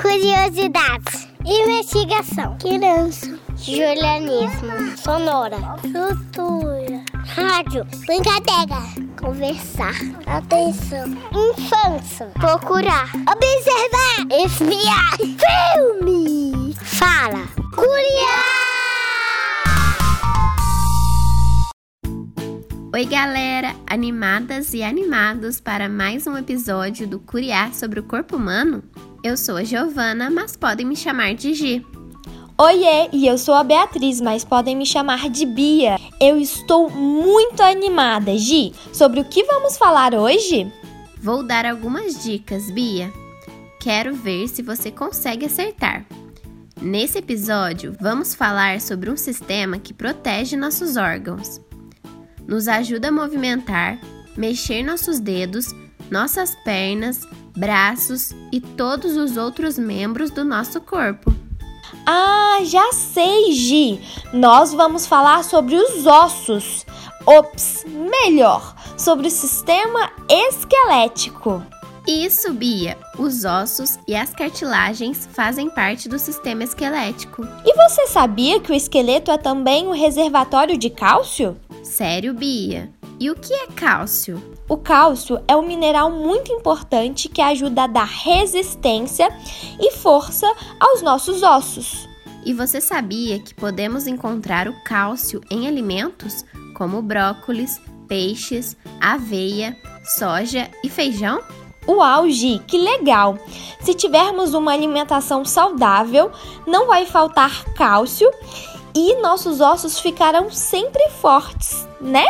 Curiosidades. Investigação. Criança. Julianismo. Sonora. Cultura. Rádio. Brincadeira. Conversar. Atenção. Infância. Procurar. Observar. Espiar. Filme. Fala. Curiar. Oi, galera! Animadas e animados para mais um episódio do Curiar sobre o Corpo Humano? Eu sou a Giovana, mas podem me chamar de Gi. Oiê, e eu sou a Beatriz, mas podem me chamar de Bia. Eu estou muito animada, Gi. Sobre o que vamos falar hoje? Vou dar algumas dicas, Bia. Quero ver se você consegue acertar. Nesse episódio, vamos falar sobre um sistema que protege nossos órgãos nos ajuda a movimentar, mexer nossos dedos, nossas pernas, braços e todos os outros membros do nosso corpo. Ah, já sei, Gi! Nós vamos falar sobre os ossos. Ops, melhor, sobre o sistema esquelético. Isso, Bia! Os ossos e as cartilagens fazem parte do sistema esquelético. E você sabia que o esqueleto é também um reservatório de cálcio? Sério, Bia? E o que é cálcio? O cálcio é um mineral muito importante que ajuda a dar resistência e força aos nossos ossos. E você sabia que podemos encontrar o cálcio em alimentos como brócolis, peixes, aveia, soja e feijão? Uau, Gi, que legal! Se tivermos uma alimentação saudável, não vai faltar cálcio e nossos ossos ficarão sempre fortes, né?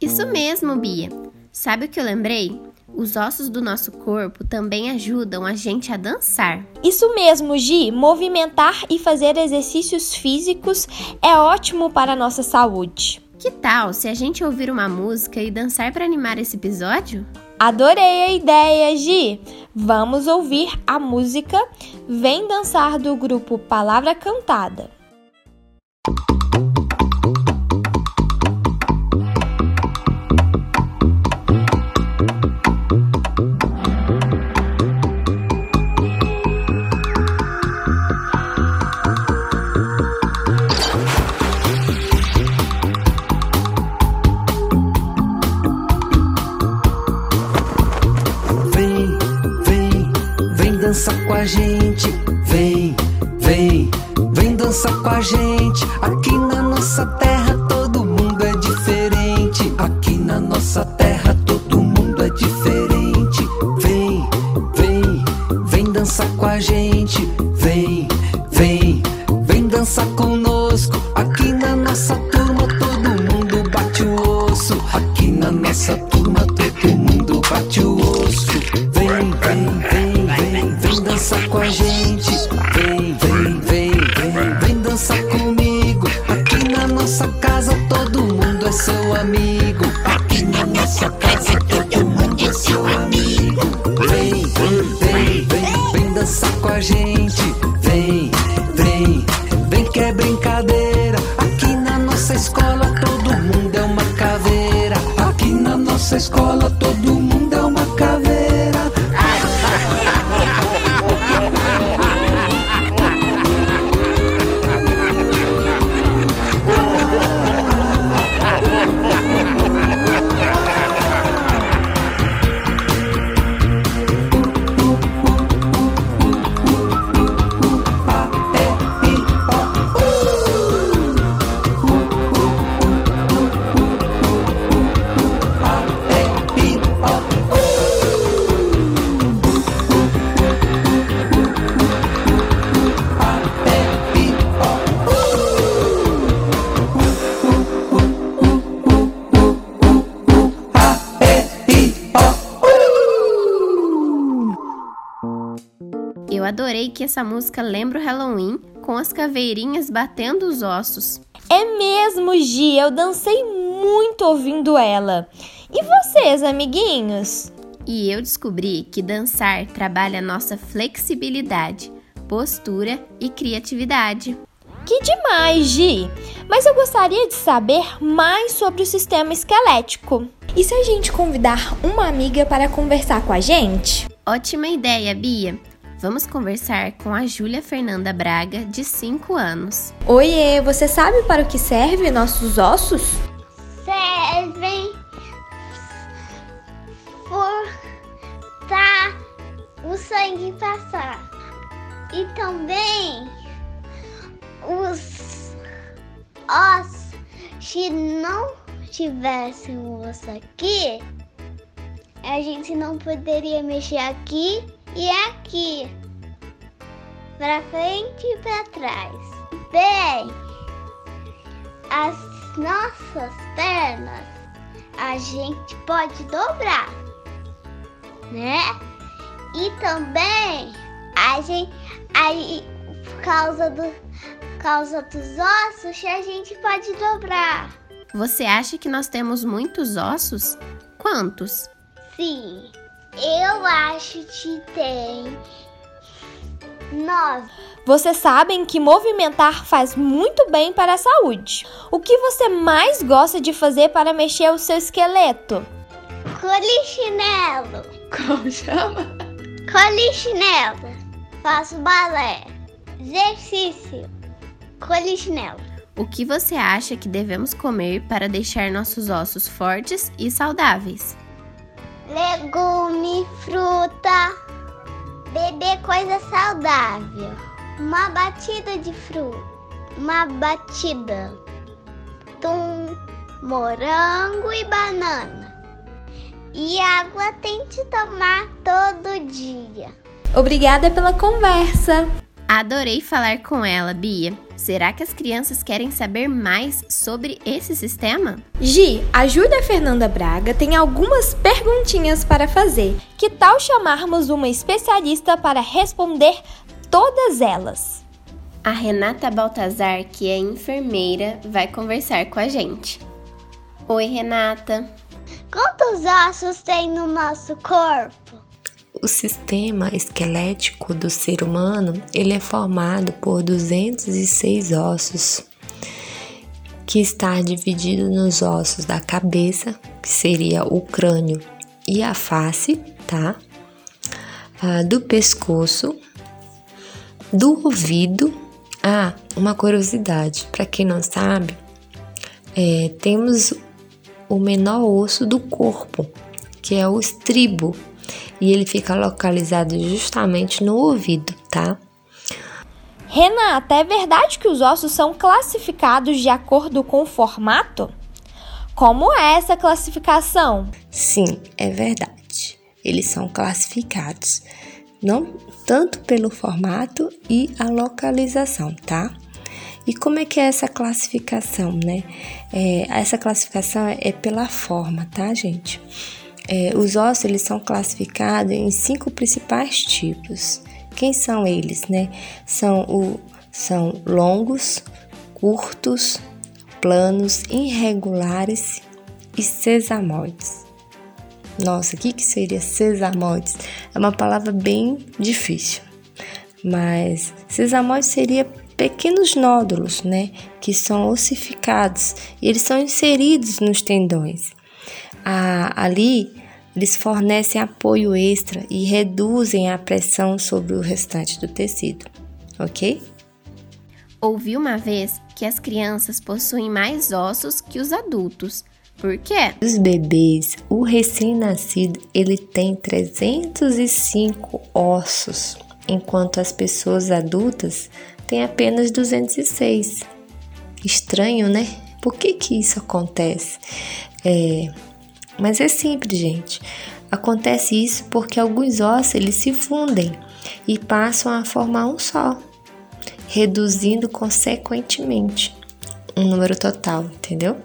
Isso mesmo, Bia. Sabe o que eu lembrei? Os ossos do nosso corpo também ajudam a gente a dançar. Isso mesmo, Gi. Movimentar e fazer exercícios físicos é ótimo para a nossa saúde. Que tal se a gente ouvir uma música e dançar para animar esse episódio? Adorei a ideia, Gi! Vamos ouvir a música Vem Dançar do grupo Palavra Cantada. Dançar com a gente. Vem, vem, vem dançar com a gente. Aqui na nossa terra todo mundo é diferente. Aqui na nossa terra todo mundo é diferente. Vem, vem, vem dançar com a gente. Vem, vem, vem dançar conosco. Amigo. Aqui na nossa casa que essa música lembra o Halloween com as caveirinhas batendo os ossos. É mesmo, Gi, eu dancei muito ouvindo ela. E vocês, amiguinhos? E eu descobri que dançar trabalha nossa flexibilidade, postura e criatividade. Que demais, Gi! Mas eu gostaria de saber mais sobre o sistema esquelético. E se a gente convidar uma amiga para conversar com a gente? Ótima ideia, Bia! Vamos conversar com a Júlia Fernanda Braga, de 5 anos. Oiê, você sabe para o que servem nossos ossos? Servem tá o sangue passar. E também os ossos, se não tivesse um osso aqui, a gente não poderia mexer aqui e aqui, para frente e para trás. Bem, as nossas pernas a gente pode dobrar, né? E também a gente aí por causa do causa dos ossos a gente pode dobrar. Você acha que nós temos muitos ossos? Quantos? Sim, eu acho que tem nove. Vocês sabem que movimentar faz muito bem para a saúde. O que você mais gosta de fazer para mexer o seu esqueleto? Colichinelo. Como chama? Colichinelo. Faço balé. Exercício. Colichinelo. O que você acha que devemos comer para deixar nossos ossos fortes e saudáveis? Legume, fruta, beber coisa saudável, uma batida de fruta, uma batida, tum, morango e banana. E água tem que tomar todo dia. Obrigada pela conversa. Adorei falar com ela, Bia. Será que as crianças querem saber mais sobre esse sistema? Gi, a Júlia Fernanda Braga tem algumas perguntinhas para fazer. Que tal chamarmos uma especialista para responder todas elas? A Renata Baltazar, que é enfermeira, vai conversar com a gente. Oi, Renata. Quantos ossos tem no nosso corpo? O sistema esquelético do ser humano, ele é formado por 206 ossos, que está dividido nos ossos da cabeça, que seria o crânio e a face, tá? Ah, do pescoço, do ouvido. Ah, uma curiosidade, para quem não sabe, é, temos o menor osso do corpo, que é o estribo, e ele fica localizado justamente no ouvido, tá? Renata, é verdade que os ossos são classificados de acordo com o formato? Como é essa classificação? Sim, é verdade. Eles são classificados não tanto pelo formato e a localização, tá? E como é que é essa classificação, né? É, essa classificação é pela forma, tá, gente? É, os ossos eles são classificados em cinco principais tipos. Quem são eles, né? São, o, são longos, curtos, planos, irregulares e sesamoides. Nossa, o que, que seria sesamoides? É uma palavra bem difícil, mas sesamoides seria pequenos nódulos, né? Que são ossificados e eles são inseridos nos tendões. Ah, ali eles fornecem apoio extra e reduzem a pressão sobre o restante do tecido, ok? Ouvi uma vez que as crianças possuem mais ossos que os adultos. Por quê? Os bebês, o recém-nascido, ele tem 305 ossos, enquanto as pessoas adultas têm apenas 206. Estranho, né? Por que que isso acontece? É, mas é simples, gente. Acontece isso porque alguns ossos eles se fundem e passam a formar um só, reduzindo consequentemente um número total, entendeu?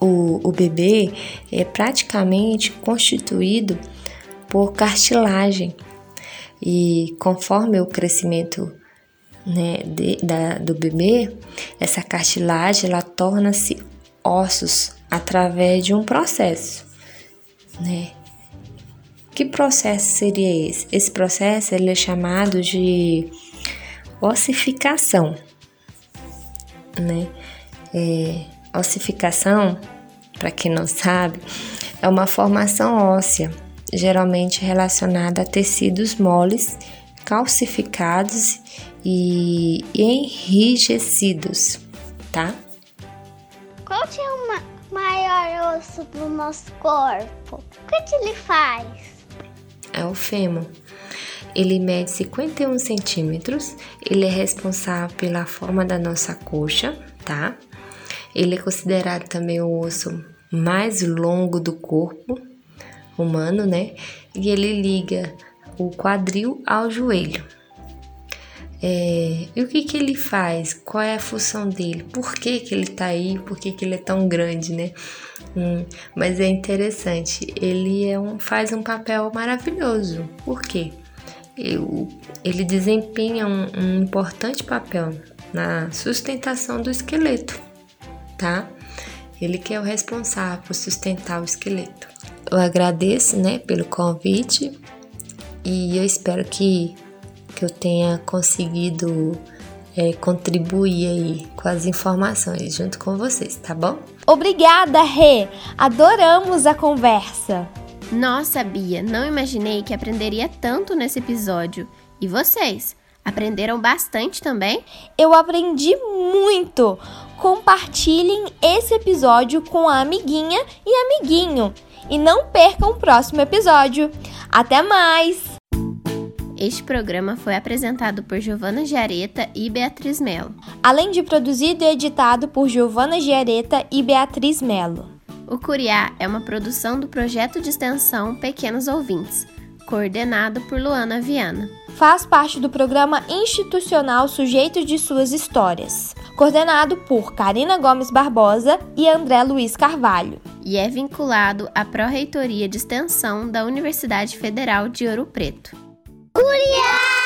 O, o bebê é praticamente constituído por cartilagem e conforme o crescimento né, de, da, do bebê, essa cartilagem ela torna-se ossos através de um processo, né? Que processo seria esse? Esse processo ele é chamado de ossificação, né? É, ossificação, para quem não sabe, é uma formação óssea geralmente relacionada a tecidos moles, calcificados e enrijecidos, tá? Qual é o ma maior osso do nosso corpo? O que, que ele faz? É o fêmur. Ele mede 51 centímetros, ele é responsável pela forma da nossa coxa, tá? Ele é considerado também o osso mais longo do corpo humano, né? E ele liga o quadril ao joelho. É, e o que, que ele faz? Qual é a função dele? Por que, que ele tá aí? Por que, que ele é tão grande, né? Hum, mas é interessante, ele é um, faz um papel maravilhoso. Por quê? Eu, ele desempenha um, um importante papel na sustentação do esqueleto, tá? Ele que é o responsável por sustentar o esqueleto. Eu agradeço, né, pelo convite e eu espero que, que eu tenha conseguido é, contribuir aí com as informações junto com vocês, tá bom? Obrigada, Rê! Adoramos a conversa! Nossa, Bia, não imaginei que aprenderia tanto nesse episódio. E vocês? Aprenderam bastante também? Eu aprendi muito! Compartilhem esse episódio com a amiguinha e amiguinho. E não percam o próximo episódio. Até mais! Este programa foi apresentado por Giovana Giareta e Beatriz Melo. Além de produzido e editado por Giovana Giareta e Beatriz Melo. O Curiá é uma produção do projeto de extensão Pequenos Ouvintes, coordenado por Luana Viana. Faz parte do programa institucional Sujeito de Suas Histórias, coordenado por Karina Gomes Barbosa e André Luiz Carvalho. E é vinculado à Pró-Reitoria de Extensão da Universidade Federal de Ouro Preto. 库里亚